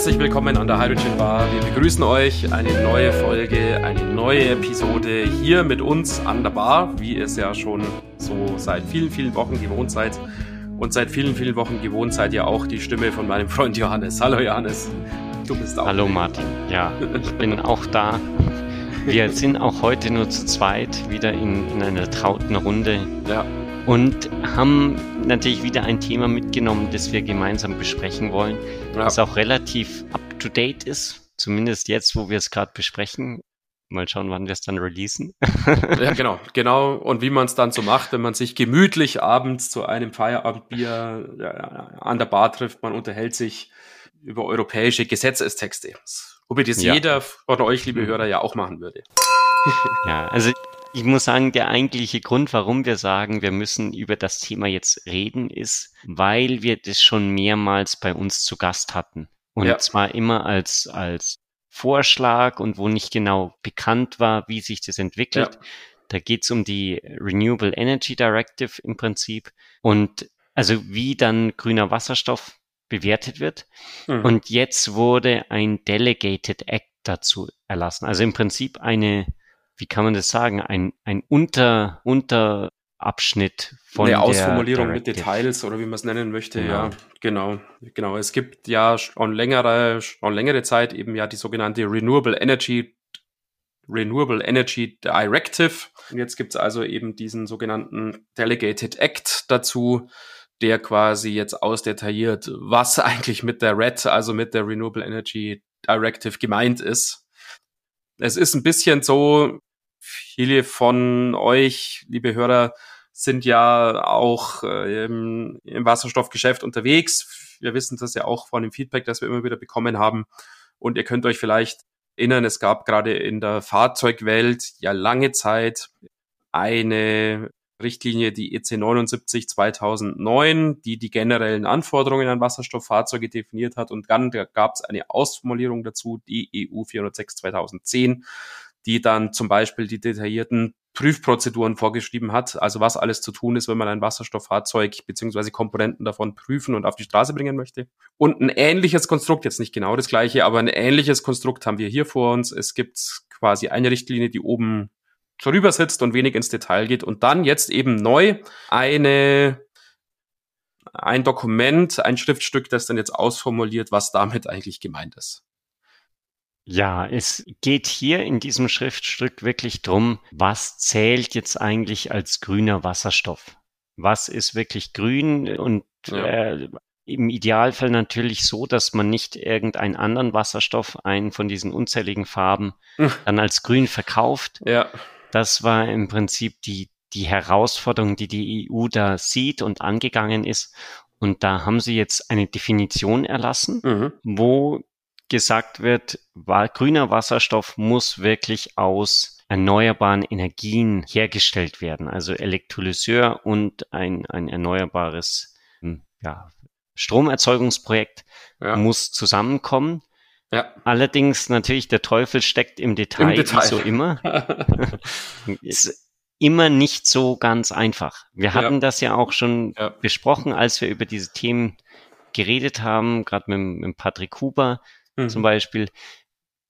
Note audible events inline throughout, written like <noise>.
Herzlich willkommen an der Hydrogen Bar. Wir begrüßen euch eine neue Folge, eine neue Episode hier mit uns an der Bar, wie ihr es ja schon so seit vielen, vielen Wochen gewohnt seid. Und seit vielen, vielen Wochen gewohnt seid ihr auch die Stimme von meinem Freund Johannes. Hallo Johannes. Du bist auch. Hallo Martin. Ja, ich bin <laughs> auch da. Wir sind auch heute nur zu zweit wieder in, in einer trauten Runde. Ja und haben natürlich wieder ein Thema mitgenommen, das wir gemeinsam besprechen wollen, ja. das auch relativ up-to-date ist, zumindest jetzt, wo wir es gerade besprechen. Mal schauen, wann wir es dann releasen. ja, genau, genau. Und wie man es dann so macht, wenn man sich gemütlich abends zu einem Feierabendbier ja, an der Bar trifft, man unterhält sich über europäische Gesetzestexte. Wobei das ja. jeder von euch, liebe. Hörer, ja auch machen würde. Ja, also ich muss sagen, der eigentliche Grund, warum wir sagen, wir müssen über das Thema jetzt reden, ist, weil wir das schon mehrmals bei uns zu Gast hatten. Und ja. zwar immer als, als Vorschlag und wo nicht genau bekannt war, wie sich das entwickelt. Ja. Da geht es um die Renewable Energy Directive im Prinzip und also wie dann grüner Wasserstoff bewertet wird. Mhm. Und jetzt wurde ein Delegated Act dazu erlassen. Also im Prinzip eine wie kann man das sagen, ein, ein Unter, Unterabschnitt von Eine Ausformulierung mit Details oder wie man es nennen möchte, genau. ja, genau, genau. Es gibt ja schon längere, schon längere Zeit eben ja die sogenannte Renewable Energy Renewable Energy Directive. Und jetzt gibt es also eben diesen sogenannten Delegated Act dazu, der quasi jetzt ausdetailliert, was <laughs> eigentlich mit der RED, also mit der Renewable Energy Directive gemeint ist. Es ist ein bisschen so, viele von euch, liebe Hörer, sind ja auch äh, im, im Wasserstoffgeschäft unterwegs. Wir wissen das ja auch von dem Feedback, das wir immer wieder bekommen haben. Und ihr könnt euch vielleicht erinnern, es gab gerade in der Fahrzeugwelt ja lange Zeit eine Richtlinie, die EC 79 2009, die die generellen Anforderungen an Wasserstofffahrzeuge definiert hat. Und dann gab es eine Ausformulierung dazu, die EU 406 2010, die dann zum Beispiel die detaillierten Prüfprozeduren vorgeschrieben hat, also was alles zu tun ist, wenn man ein Wasserstofffahrzeug beziehungsweise Komponenten davon prüfen und auf die Straße bringen möchte. Und ein ähnliches Konstrukt, jetzt nicht genau das gleiche, aber ein ähnliches Konstrukt haben wir hier vor uns. Es gibt quasi eine Richtlinie, die oben drüber sitzt und wenig ins Detail geht und dann jetzt eben neu eine ein Dokument, ein Schriftstück, das dann jetzt ausformuliert, was damit eigentlich gemeint ist. Ja, es geht hier in diesem Schriftstück wirklich drum, was zählt jetzt eigentlich als grüner Wasserstoff? Was ist wirklich grün und ja. äh, im Idealfall natürlich so, dass man nicht irgendeinen anderen Wasserstoff, einen von diesen unzähligen Farben, hm. dann als grün verkauft. Ja. Das war im Prinzip die, die Herausforderung, die die EU da sieht und angegangen ist. Und da haben sie jetzt eine Definition erlassen, mhm. wo gesagt wird, grüner Wasserstoff muss wirklich aus erneuerbaren Energien hergestellt werden. Also Elektrolyseur und ein, ein erneuerbares hm, ja, Stromerzeugungsprojekt ja. muss zusammenkommen. Ja. Allerdings natürlich der Teufel steckt im Detail, Im Detail. wie so immer. <laughs> ist immer nicht so ganz einfach. Wir hatten ja. das ja auch schon besprochen, als wir über diese Themen geredet haben, gerade mit, mit Patrick Huber mhm. zum Beispiel,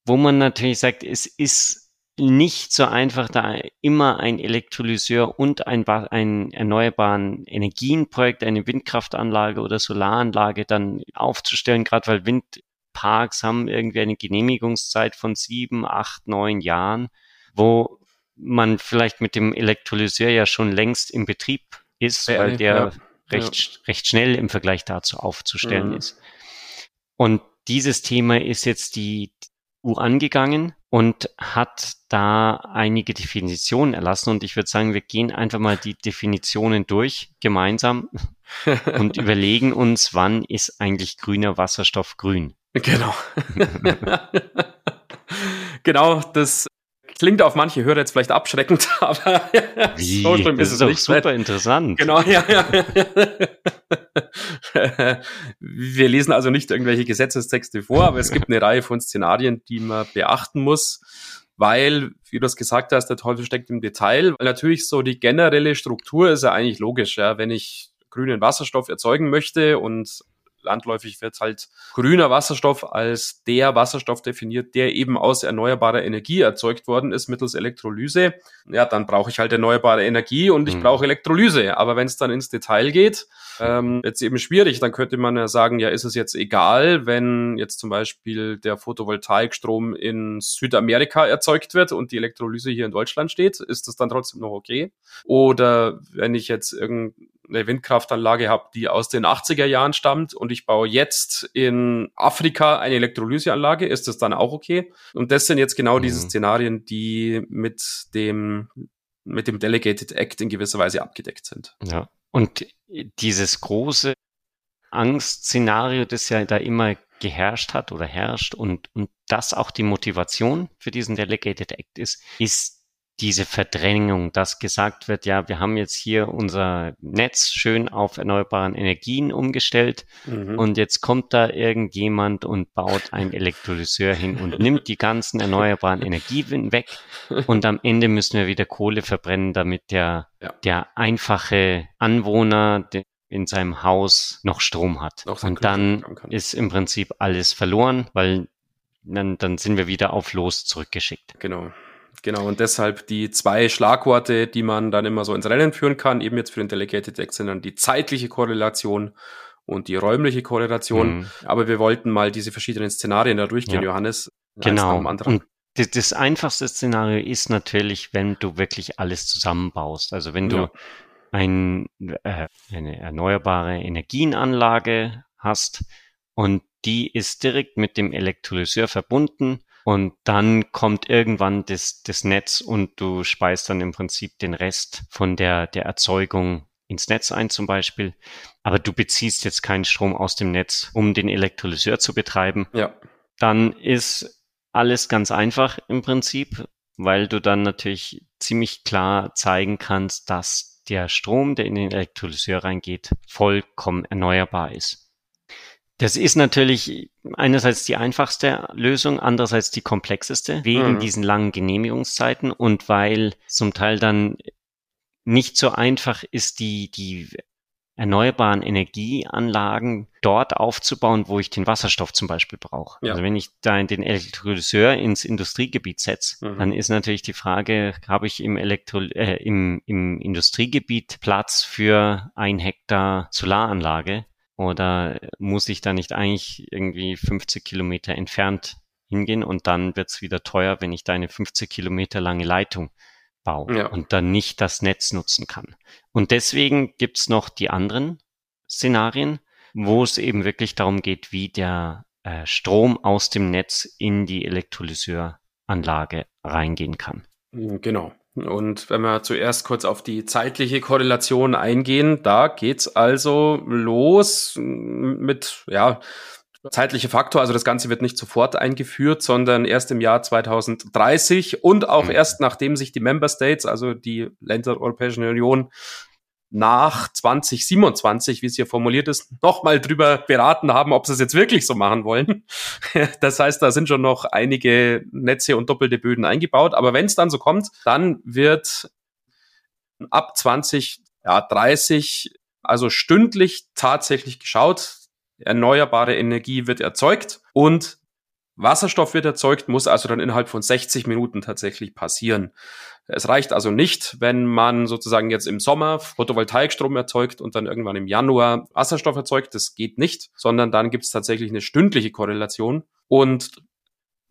wo man natürlich sagt, es ist nicht so einfach, da immer ein Elektrolyseur und ein, ein erneuerbaren Energienprojekt, eine Windkraftanlage oder Solaranlage dann aufzustellen, gerade weil Windparks haben irgendwie eine Genehmigungszeit von sieben, acht, neun Jahren, wo man vielleicht mit dem Elektrolyseur ja schon längst im Betrieb ist, ja, weil der ja, recht, ja. recht schnell im Vergleich dazu aufzustellen mhm. ist. Und dieses Thema ist jetzt die EU angegangen und hat da einige Definitionen erlassen. Und ich würde sagen, wir gehen einfach mal die Definitionen durch gemeinsam und <laughs> überlegen uns, wann ist eigentlich grüner Wasserstoff grün. Genau. <laughs> genau, das Klingt auf manche Hörer jetzt vielleicht abschreckend, <laughs> aber Wie? so schlimm ist, ist es nicht. super interessant. Genau, ja, ja. <laughs> Wir lesen also nicht irgendwelche Gesetzestexte vor, aber es gibt eine Reihe von Szenarien, die man beachten muss, weil, wie du es gesagt hast, der Teufel steckt im Detail. Weil natürlich so die generelle Struktur ist ja eigentlich logisch, ja. Wenn ich grünen Wasserstoff erzeugen möchte und landläufig wird halt grüner Wasserstoff als der Wasserstoff definiert, der eben aus erneuerbarer Energie erzeugt worden ist mittels Elektrolyse. Ja, dann brauche ich halt erneuerbare Energie und ich mhm. brauche Elektrolyse. Aber wenn es dann ins Detail geht, ähm, jetzt eben schwierig. Dann könnte man ja sagen, ja, ist es jetzt egal, wenn jetzt zum Beispiel der Photovoltaikstrom in Südamerika erzeugt wird und die Elektrolyse hier in Deutschland steht, ist das dann trotzdem noch okay? Oder wenn ich jetzt irgendeine Windkraftanlage habe, die aus den 80er Jahren stammt und ich baue jetzt in Afrika eine Elektrolyseanlage, ist das dann auch okay? Und das sind jetzt genau mhm. diese Szenarien, die mit dem mit dem Delegated Act in gewisser Weise abgedeckt sind. Ja. Und dieses große Angstszenario, das ja da immer geherrscht hat oder herrscht und, und das auch die Motivation für diesen Delegated Act ist, ist diese Verdrängung, dass gesagt wird, ja, wir haben jetzt hier unser Netz schön auf erneuerbaren Energien umgestellt mhm. und jetzt kommt da irgendjemand und baut ein Elektrolyseur hin und nimmt die ganzen erneuerbaren Energien weg und am Ende müssen wir wieder Kohle verbrennen, damit der, ja. der einfache Anwohner in seinem Haus noch Strom hat. Noch und dann ist im Prinzip alles verloren, weil dann, dann sind wir wieder auf Los zurückgeschickt. Genau. Genau, und deshalb die zwei Schlagworte, die man dann immer so ins Rennen führen kann, eben jetzt für den Delegated Deck, sind dann die zeitliche Korrelation und die räumliche Korrelation. Mhm. Aber wir wollten mal diese verschiedenen Szenarien da durchgehen, ja. Johannes. Genau. Und das, das, einfachste Szenario ist natürlich, wenn du wirklich alles zusammenbaust. Also wenn du ja. ein, äh, eine erneuerbare Energienanlage hast und die ist direkt mit dem Elektrolyseur verbunden und dann kommt irgendwann das, das Netz und du speist dann im Prinzip den Rest von der, der Erzeugung ins Netz ein zum Beispiel. Aber du beziehst jetzt keinen Strom aus dem Netz, um den Elektrolyseur zu betreiben. Ja. Dann ist alles ganz einfach im Prinzip, weil du dann natürlich ziemlich klar zeigen kannst, dass der Strom, der in den Elektrolyseur reingeht, vollkommen erneuerbar ist. Das ist natürlich einerseits die einfachste Lösung, andererseits die komplexeste, wegen mhm. diesen langen Genehmigungszeiten und weil zum Teil dann nicht so einfach ist, die, die erneuerbaren Energieanlagen dort aufzubauen, wo ich den Wasserstoff zum Beispiel brauche. Ja. Also wenn ich da den Elektrolyseur ins Industriegebiet setze, mhm. dann ist natürlich die Frage, habe ich im, Elektro äh, im, im Industriegebiet Platz für ein Hektar Solaranlage? Oder muss ich da nicht eigentlich irgendwie 50 Kilometer entfernt hingehen und dann wird's wieder teuer, wenn ich da eine 50 Kilometer lange Leitung baue ja. und dann nicht das Netz nutzen kann. Und deswegen gibt's noch die anderen Szenarien, wo es eben wirklich darum geht, wie der äh, Strom aus dem Netz in die Elektrolyseuranlage reingehen kann. Genau. Und wenn wir zuerst kurz auf die zeitliche Korrelation eingehen, da geht's also los mit, ja, zeitliche Faktor, also das Ganze wird nicht sofort eingeführt, sondern erst im Jahr 2030 und auch mhm. erst nachdem sich die Member States, also die Länder der Europäischen Union, nach 2027, wie es hier formuliert ist, nochmal drüber beraten haben, ob sie es jetzt wirklich so machen wollen. <laughs> Das heißt, da sind schon noch einige Netze und doppelte Böden eingebaut. Aber wenn es dann so kommt, dann wird ab 2030 also stündlich tatsächlich geschaut, erneuerbare Energie wird erzeugt und Wasserstoff wird erzeugt, muss also dann innerhalb von 60 Minuten tatsächlich passieren. Es reicht also nicht, wenn man sozusagen jetzt im Sommer Photovoltaikstrom erzeugt und dann irgendwann im Januar Wasserstoff erzeugt. Das geht nicht, sondern dann gibt es tatsächlich eine stündliche Korrelation. Und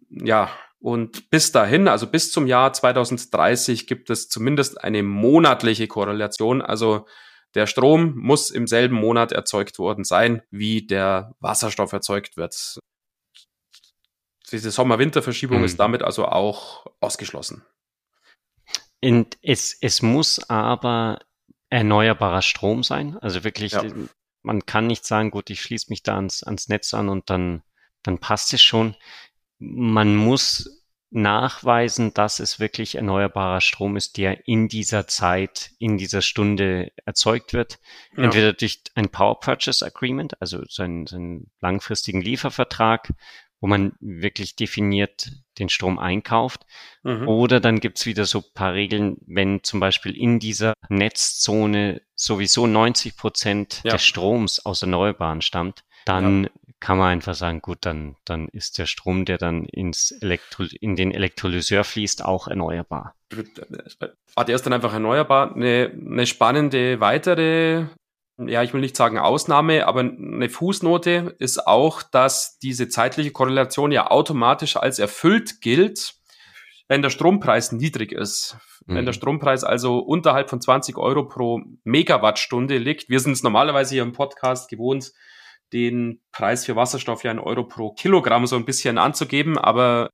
ja, und bis dahin, also bis zum Jahr 2030, gibt es zumindest eine monatliche Korrelation. Also der Strom muss im selben Monat erzeugt worden sein, wie der Wasserstoff erzeugt wird. Diese Sommer-Winter-Verschiebung mhm. ist damit also auch ausgeschlossen. Und es, es muss aber erneuerbarer Strom sein. Also wirklich, ja. man kann nicht sagen, gut, ich schließe mich da ans, ans Netz an und dann, dann passt es schon. Man muss nachweisen, dass es wirklich erneuerbarer Strom ist, der in dieser Zeit, in dieser Stunde erzeugt wird. Ja. Entweder durch ein Power Purchase Agreement, also so einen, so einen langfristigen Liefervertrag, wo man wirklich definiert den Strom einkauft. Mhm. Oder dann gibt's wieder so paar Regeln, wenn zum Beispiel in dieser Netzzone sowieso 90 Prozent ja. des Stroms aus Erneuerbaren stammt, dann ja. kann man einfach sagen, gut, dann, dann ist der Strom, der dann ins Elektro in den Elektrolyseur fließt, auch erneuerbar. Ah, der ist dann einfach erneuerbar. Eine, eine spannende weitere ja, ich will nicht sagen Ausnahme, aber eine Fußnote ist auch, dass diese zeitliche Korrelation ja automatisch als erfüllt gilt, wenn der Strompreis niedrig ist. Mhm. Wenn der mhm. Strompreis also unterhalb von 20 Euro pro Megawattstunde liegt. Wir sind es normalerweise hier im Podcast gewohnt, den Preis für Wasserstoff ja in Euro pro Kilogramm so ein bisschen anzugeben, aber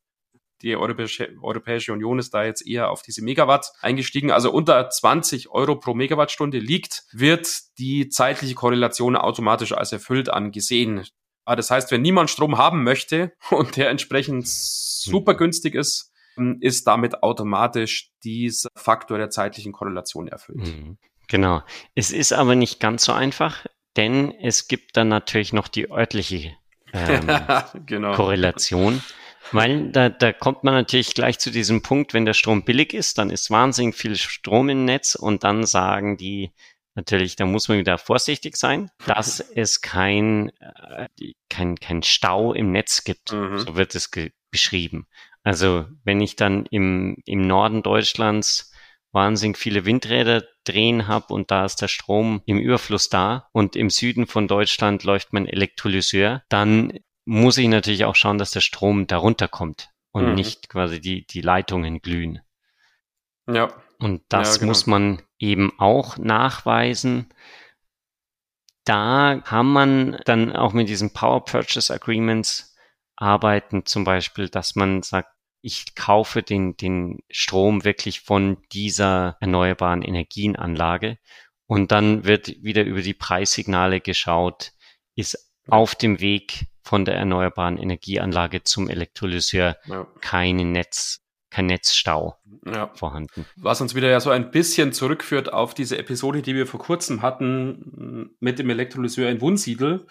die Europäische, Europäische Union ist da jetzt eher auf diese Megawatt eingestiegen. Also unter 20 Euro pro Megawattstunde liegt, wird die zeitliche Korrelation automatisch als erfüllt angesehen. Ah, das heißt, wenn niemand Strom haben möchte <laughs> und der entsprechend super hm. günstig ist, ist damit automatisch dieser Faktor der zeitlichen Korrelation erfüllt. Hm. Genau. Es ist aber nicht ganz so einfach, denn es gibt dann natürlich noch die örtliche <laughs> ähm, genau. Korrelation. Weil da, da kommt man natürlich gleich zu diesem Punkt, wenn der Strom billig ist, dann ist wahnsinnig viel Strom im Netz und dann sagen die natürlich, da muss man wieder vorsichtig sein, dass es kein, äh, kein, kein Stau im Netz gibt. Mhm. So wird es beschrieben. Also wenn ich dann im, im Norden Deutschlands wahnsinnig viele Windräder drehen habe und da ist der Strom im Überfluss da und im Süden von Deutschland läuft mein Elektrolyseur, dann muss ich natürlich auch schauen, dass der Strom darunter kommt und mhm. nicht quasi die, die Leitungen glühen. Ja. Und das ja, genau. muss man eben auch nachweisen. Da kann man dann auch mit diesen Power Purchase Agreements arbeiten, zum Beispiel, dass man sagt, ich kaufe den, den Strom wirklich von dieser erneuerbaren Energienanlage und dann wird wieder über die Preissignale geschaut, ist auf dem Weg von der erneuerbaren Energieanlage zum Elektrolyseur ja. kein Netz, kein Netzstau ja. vorhanden. Was uns wieder ja so ein bisschen zurückführt auf diese Episode, die wir vor kurzem hatten mit dem Elektrolyseur in Wunsiedel,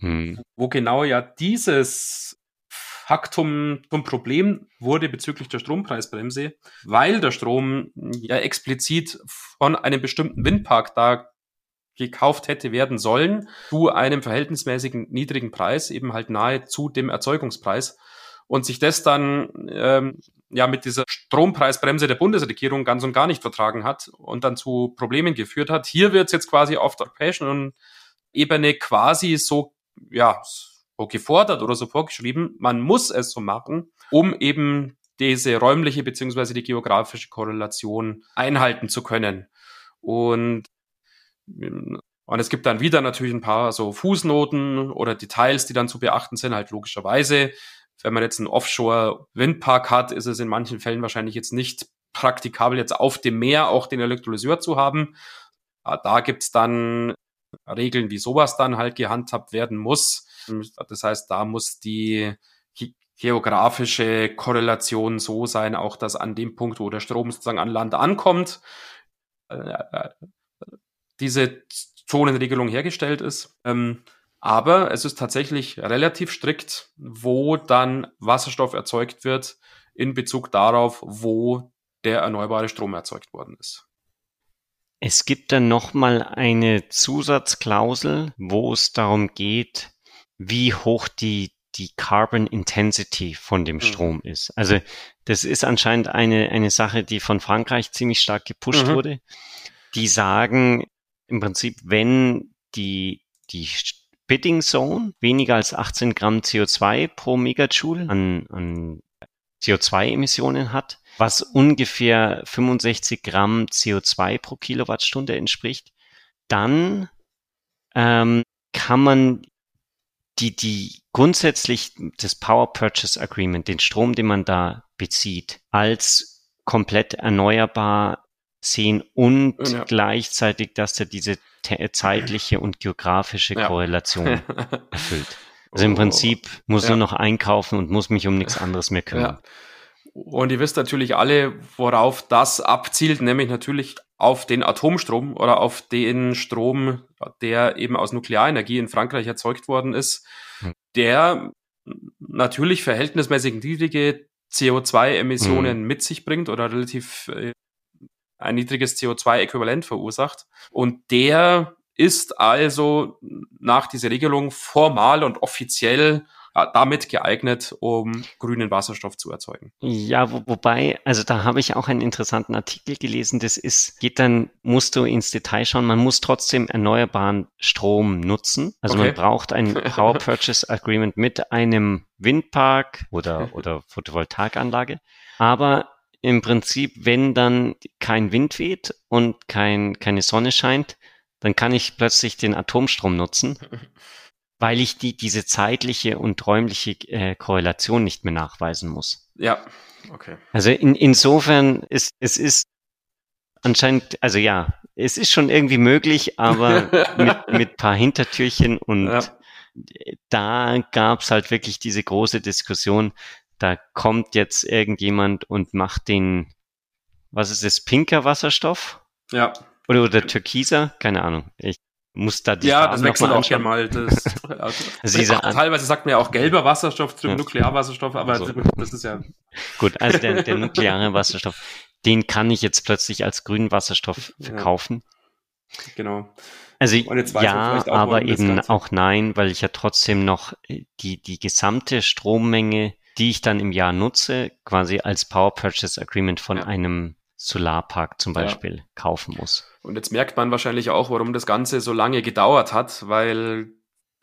hm. wo genau ja dieses Faktum zum Problem wurde bezüglich der Strompreisbremse, weil der Strom ja explizit von einem bestimmten Windpark da gekauft hätte werden sollen, zu einem verhältnismäßigen niedrigen Preis, eben halt nahe zu dem Erzeugungspreis. Und sich das dann ähm, ja mit dieser Strompreisbremse der Bundesregierung ganz und gar nicht vertragen hat und dann zu Problemen geführt hat. Hier wird es jetzt quasi auf der europäischen Ebene quasi so, ja, so gefordert oder so vorgeschrieben, man muss es so machen, um eben diese räumliche beziehungsweise die geografische Korrelation einhalten zu können. Und und es gibt dann wieder natürlich ein paar so Fußnoten oder Details, die dann zu beachten sind, halt logischerweise. Wenn man jetzt einen Offshore-Windpark hat, ist es in manchen Fällen wahrscheinlich jetzt nicht praktikabel, jetzt auf dem Meer auch den Elektrolyseur zu haben. Da gibt's dann Regeln, wie sowas dann halt gehandhabt werden muss. Das heißt, da muss die geografische Korrelation so sein, auch dass an dem Punkt, wo der Strom sozusagen an Land ankommt, äh, diese Zonenregelung hergestellt ist. Ähm, aber es ist tatsächlich relativ strikt, wo dann Wasserstoff erzeugt wird in Bezug darauf, wo der erneuerbare Strom erzeugt worden ist. Es gibt dann nochmal eine Zusatzklausel, wo es darum geht, wie hoch die, die Carbon Intensity von dem mhm. Strom ist. Also das ist anscheinend eine, eine Sache, die von Frankreich ziemlich stark gepusht mhm. wurde. Die sagen, im Prinzip, wenn die, die Bidding Zone weniger als 18 Gramm CO2 pro Megajoule an, an CO2-Emissionen hat, was ungefähr 65 Gramm CO2 pro Kilowattstunde entspricht, dann ähm, kann man die, die grundsätzlich das Power Purchase Agreement, den Strom, den man da bezieht, als komplett erneuerbar sehen und ja. gleichzeitig, dass er diese zeitliche und geografische ja. Korrelation <laughs> erfüllt. Also im Prinzip muss ja. nur noch einkaufen und muss mich um nichts anderes mehr kümmern. Und ihr wisst natürlich alle, worauf das abzielt, nämlich natürlich auf den Atomstrom oder auf den Strom, der eben aus Nuklearenergie in Frankreich erzeugt worden ist, hm. der natürlich verhältnismäßig niedrige CO2-Emissionen hm. mit sich bringt oder relativ äh, ein niedriges CO2-Äquivalent verursacht. Und der ist also nach dieser Regelung formal und offiziell ja, damit geeignet, um grünen Wasserstoff zu erzeugen. Ja, wo, wobei, also da habe ich auch einen interessanten Artikel gelesen. Das ist, geht dann, musst du ins Detail schauen. Man muss trotzdem erneuerbaren Strom nutzen. Also okay. man braucht ein <laughs> Power Purchase Agreement mit einem Windpark oder, oder Photovoltaikanlage. Aber im Prinzip, wenn dann kein Wind weht und kein, keine Sonne scheint, dann kann ich plötzlich den Atomstrom nutzen <laughs> weil ich die, diese zeitliche und räumliche äh, Korrelation nicht mehr nachweisen muss. Ja, okay. Also in, insofern ist es ist anscheinend, also ja, es ist schon irgendwie möglich, aber <laughs> mit, mit paar Hintertürchen und ja. da gab's halt wirklich diese große Diskussion. Da kommt jetzt irgendjemand und macht den, was ist das, pinker Wasserstoff? Ja. Oder, oder Türkiser? Keine Ahnung. Ich muss da die Ja, Farben das wechselt auch gerne mal. Das, <laughs> also diese <laughs> teilweise sagt man ja auch gelber Wasserstoff zum ja. Nuklearwasserstoff, aber also. das ist ja. Gut, also der, der <laughs> nukleare Wasserstoff, den kann ich jetzt plötzlich als grünen Wasserstoff verkaufen. Ja. Genau. Also ja, aber eben auch nein, weil ich ja trotzdem noch äh, die, die gesamte Strommenge, die ich dann im Jahr nutze, quasi als Power Purchase Agreement von ja. einem Solarpark zum Beispiel ja. kaufen muss. Und jetzt merkt man wahrscheinlich auch, warum das Ganze so lange gedauert hat, weil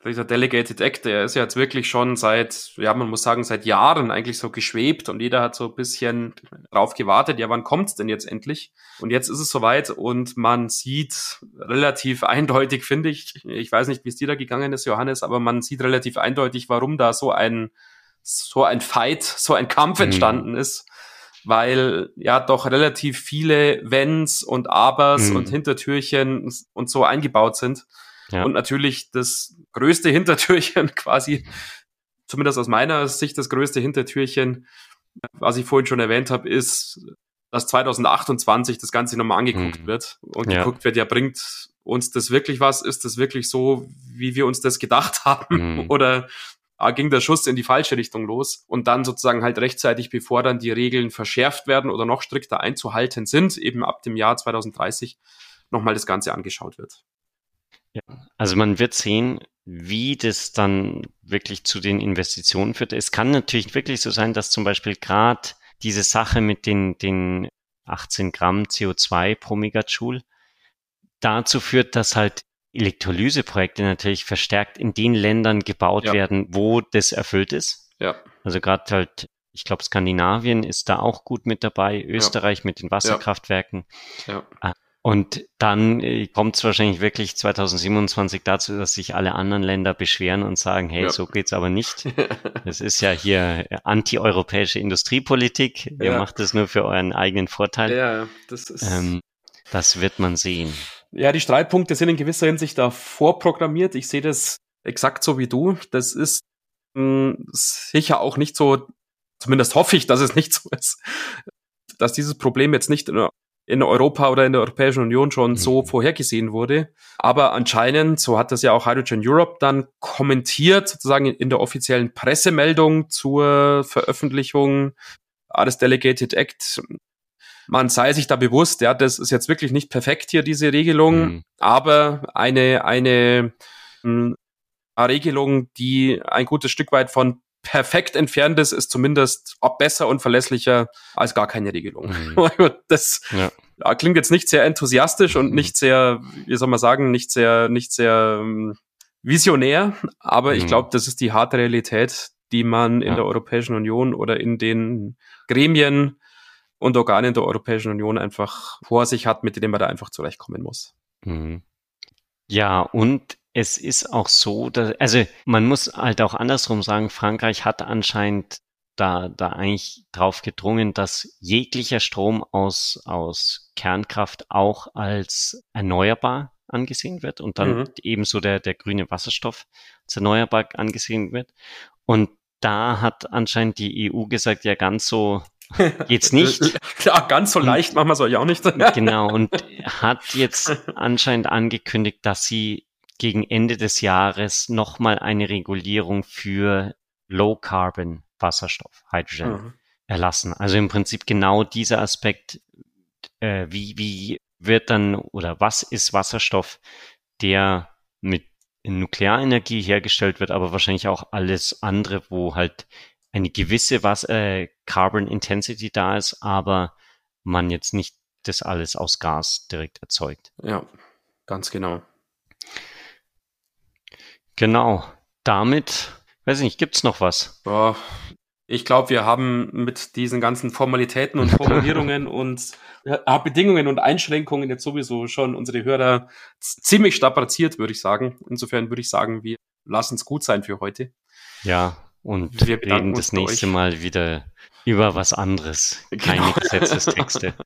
dieser Delegated Act, der ist ja jetzt wirklich schon seit, ja, man muss sagen, seit Jahren eigentlich so geschwebt und jeder hat so ein bisschen drauf gewartet, ja, wann kommt's denn jetzt endlich? Und jetzt ist es soweit und man sieht relativ eindeutig, finde ich, ich weiß nicht, wie es dir da gegangen ist, Johannes, aber man sieht relativ eindeutig, warum da so ein, so ein Fight, so ein Kampf mhm. entstanden ist weil ja doch relativ viele Wenns und Abers mhm. und Hintertürchen und so eingebaut sind. Ja. Und natürlich das größte <laughs> Hintertürchen quasi, zumindest aus meiner Sicht das größte Hintertürchen, was ich vorhin schon erwähnt habe, ist, dass 2028 das Ganze nochmal angeguckt mhm. wird und ja. geguckt wird, ja, bringt uns das wirklich was? Ist das wirklich so, wie wir uns das gedacht haben? Mhm. Oder ging der Schuss in die falsche Richtung los und dann sozusagen halt rechtzeitig, bevor dann die Regeln verschärft werden oder noch strikter einzuhalten sind, eben ab dem Jahr 2030 nochmal das Ganze angeschaut wird. Ja, also man wird sehen, wie das dann wirklich zu den Investitionen führt. Es kann natürlich wirklich so sein, dass zum Beispiel gerade diese Sache mit den, den 18 Gramm CO2 pro Megajoule dazu führt, dass halt Elektrolyseprojekte natürlich verstärkt in den Ländern gebaut ja. werden, wo das erfüllt ist. Ja. Also gerade halt, ich glaube, Skandinavien ist da auch gut mit dabei, Österreich ja. mit den Wasserkraftwerken. Ja. Ah, und dann äh, kommt es wahrscheinlich wirklich 2027 dazu, dass sich alle anderen Länder beschweren und sagen, hey, ja. so geht's aber nicht. <laughs> Das ist ja hier anti-europäische Industriepolitik. Ihr ja. macht das nur für euren eigenen Vorteil. Ja, das ist. Ähm, das wird man sehen. Ja, die Streitpunkte sind in gewisser Hinsicht da vorprogrammiert. Ich sehe das exakt so wie du. Das ist mh, hm, sicher auch nicht so, zumindest hoffe ich, dass es nicht <laughs> so ist, dass dieses Problem jetzt nicht in, in Europa oder in der Europäischen Union schon mhm. so vorhergesehen wurde. Aber anscheinend, so hat das ja auch Hydrogen Europe dann kommentiert, sozusagen in der offiziellen Pressemeldung zur Veröffentlichung des Delegated Act, man sei sich da bewusst, ja, das ist jetzt wirklich nicht perfekt hier, diese Regelung, mhm. aber eine, eine, eine hm, Regelung, die ein gutes Stück weit von perfekt entfernt ist, ist zumindest besser und verlässlicher als gar keine Regelung. Mhm. <laughs> das ja. klingt jetzt nicht sehr enthusiastisch und mhm. nicht sehr, wie soll man sagen, nicht sehr, nicht sehr hm, visionär, aber mhm. ich glaube, das ist die harte Realität, die man in ja. der Europäischen Union oder in den Gremien und Organe der Europäischen Union einfach vor sich hat, mit denen man da einfach zurechtkommen muss. Mhm. Ja, und es ist auch so, dass, also man muss halt auch andersrum sagen, Frankreich hat anscheinend da, da eigentlich drauf gedrungen, dass jeglicher Strom aus, aus Kernkraft auch als erneuerbar angesehen wird und dann mhm. ebenso der, der grüne Wasserstoff als erneuerbar angesehen wird. Und da hat anscheinend die EU gesagt, ja, ganz so Geht's nicht. Klar, ganz so leicht machen wir es euch auch nicht. <laughs> genau, und hat jetzt anscheinend angekündigt, dass sie gegen Ende des Jahres nochmal eine Regulierung für Low Carbon Wasserstoff, Hydrogen, mhm. erlassen. Also im Prinzip genau dieser Aspekt, äh, wie, wie wird dann oder was ist Wasserstoff, der mit Nuklearenergie hergestellt wird, aber wahrscheinlich auch alles andere, wo halt eine gewisse was äh, Carbon Intensity da ist, aber man jetzt nicht das alles aus Gas direkt erzeugt. Ja, ganz genau. Genau. Damit, weiß ich nicht, gibt's noch was? Boah, ich glaube, wir haben mit diesen ganzen Formalitäten und Formulierungen <laughs> und ja, Bedingungen und Einschränkungen jetzt sowieso schon unsere Hörer ziemlich strapaziert, würde ich sagen. Insofern würde ich sagen, wir lassen es gut sein für heute. Ja, und wir reden das nächste euch. Mal wieder über was anderes. Keine genau. Gesetzestexte. <laughs>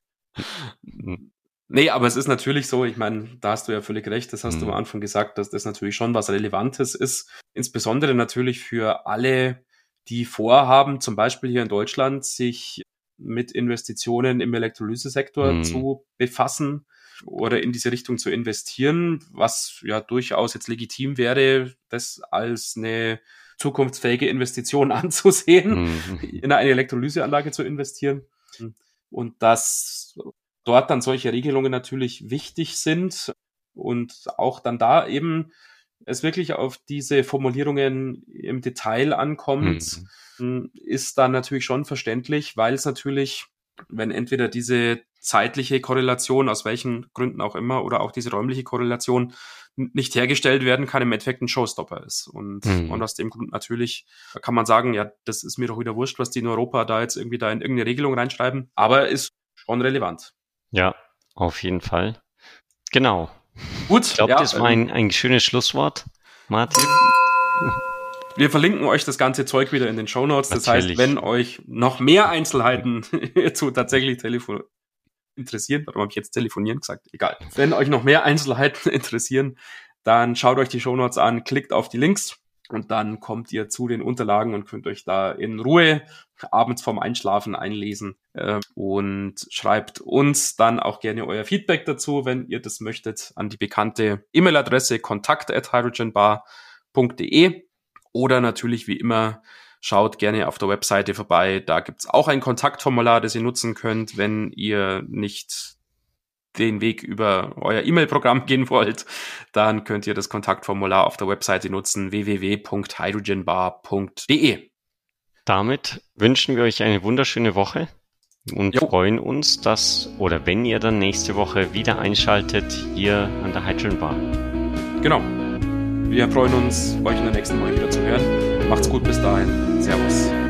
Nee, aber es ist natürlich so, ich meine, da hast du ja völlig recht, das hast mhm. du am Anfang gesagt, dass das natürlich schon was Relevantes ist. Insbesondere natürlich für alle, die vorhaben, zum Beispiel hier in Deutschland, sich mit Investitionen im Elektrolysesektor mhm. zu befassen oder in diese Richtung zu investieren, was ja durchaus jetzt legitim wäre, das als eine zukunftsfähige Investition <laughs> anzusehen, mhm. in eine Elektrolyseanlage zu investieren. Und dass dort dann solche Regelungen natürlich wichtig sind und auch dann da eben es wirklich auf diese Formulierungen im Detail ankommt, mhm. ist dann natürlich schon verständlich, weil es natürlich, wenn entweder diese zeitliche Korrelation, aus welchen Gründen auch immer, oder auch diese räumliche Korrelation nicht hergestellt werden kann, im Endeffekt ein Showstopper ist. Und, mhm. und aus dem Grund natürlich kann man sagen, ja, das ist mir doch wieder wurscht, was die in Europa da jetzt irgendwie da in irgendeine Regelung reinschreiben, aber ist schon relevant. Ja, auf jeden Fall. Genau. Gut. Ich glaube, ja, das war ein, ein schönes Schlusswort, Martin. Wir verlinken euch das ganze Zeug wieder in den Show Notes. Das Natürlich. heißt, wenn euch noch mehr Einzelheiten <laughs> zu tatsächlich Telefon interessieren, warum habe ich jetzt telefonieren gesagt? Egal. Wenn euch noch mehr Einzelheiten <laughs> interessieren, dann schaut euch die Show Notes an, klickt auf die Links und dann kommt ihr zu den Unterlagen und könnt euch da in Ruhe abends vorm Einschlafen einlesen äh, und schreibt uns dann auch gerne euer Feedback dazu, wenn ihr das möchtet, an die bekannte E-Mail-Adresse kontakt oder natürlich wie immer schaut gerne auf der Webseite vorbei. Da gibt's auch ein Kontaktformular, das ihr nutzen könnt, wenn ihr nicht den Weg über euer E-Mail-Programm gehen wollt, dann könnt ihr das Kontaktformular auf der Webseite nutzen www.hydrogenbar.de. Damit wünschen wir euch eine wunderschöne Woche und jo. freuen uns, dass oder wenn ihr dann nächste Woche wieder einschaltet hier an der Hydrogen Bar. Genau. Wir freuen uns, euch in der nächsten Woche wieder zu hören. Macht's gut bis dahin. Servus.